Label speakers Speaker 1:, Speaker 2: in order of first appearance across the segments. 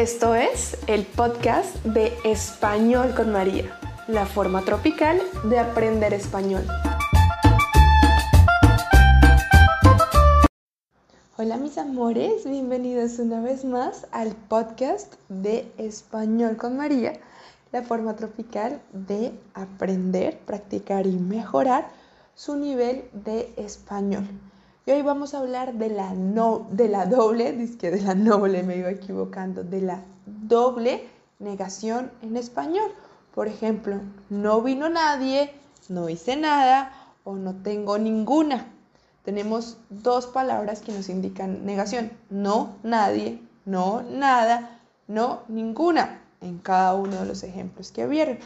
Speaker 1: Esto es el podcast de Español con María, la forma tropical de aprender español. Hola mis amores, bienvenidos una vez más al podcast de Español con María, la forma tropical de aprender, practicar y mejorar su nivel de español. Hoy vamos a hablar de la, no, de la doble, que de la noble me iba equivocando, de la doble negación en español. Por ejemplo, no vino nadie, no hice nada o no tengo ninguna. Tenemos dos palabras que nos indican negación. No, nadie, no, nada, no, ninguna, en cada uno de los ejemplos que vieron.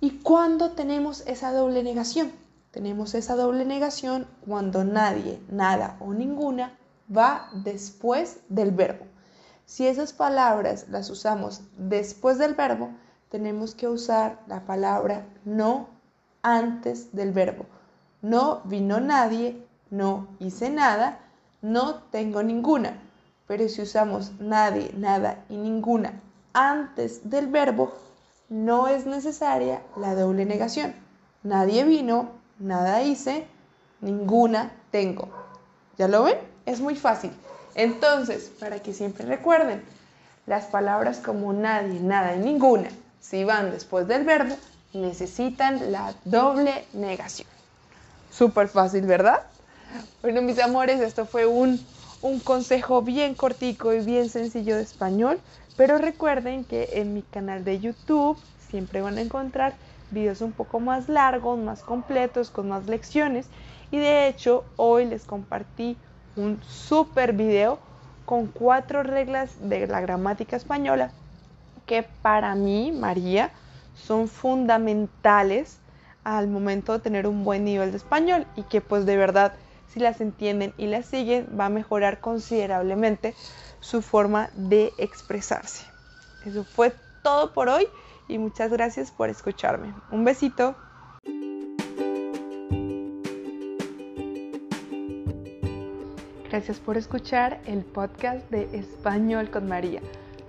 Speaker 1: ¿Y cuándo tenemos esa doble negación? Tenemos esa doble negación cuando nadie, nada o ninguna va después del verbo. Si esas palabras las usamos después del verbo, tenemos que usar la palabra no antes del verbo. No vino nadie, no hice nada, no tengo ninguna. Pero si usamos nadie, nada y ninguna antes del verbo, no es necesaria la doble negación. Nadie vino, nada hice, ninguna tengo. ¿Ya lo ven? Es muy fácil. Entonces, para que siempre recuerden, las palabras como nadie, nada y ninguna, si van después del verbo, necesitan la doble negación. Súper fácil, ¿verdad? Bueno, mis amores, esto fue un, un consejo bien cortico y bien sencillo de español, pero recuerden que en mi canal de YouTube siempre van a encontrar videos un poco más largos, más completos, con más lecciones. Y de hecho, hoy les compartí un super video con cuatro reglas de la gramática española que para mí, María, son fundamentales al momento de tener un buen nivel de español y que pues de verdad si las entienden y las siguen va a mejorar considerablemente su forma de expresarse. Eso fue todo por hoy y muchas gracias por escucharme. Un besito. Gracias por escuchar el podcast de Español con María.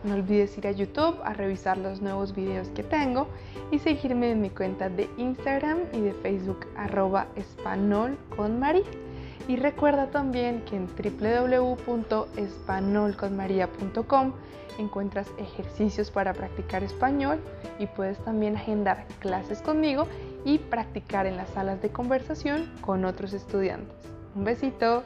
Speaker 1: No olvides ir a YouTube a revisar los nuevos videos que tengo y seguirme en mi cuenta de Instagram y de Facebook arroba español con María. Y recuerda también que en www.espanolconmaria.com encuentras ejercicios para practicar español y puedes también agendar clases conmigo y practicar en las salas de conversación con otros estudiantes. Un besito.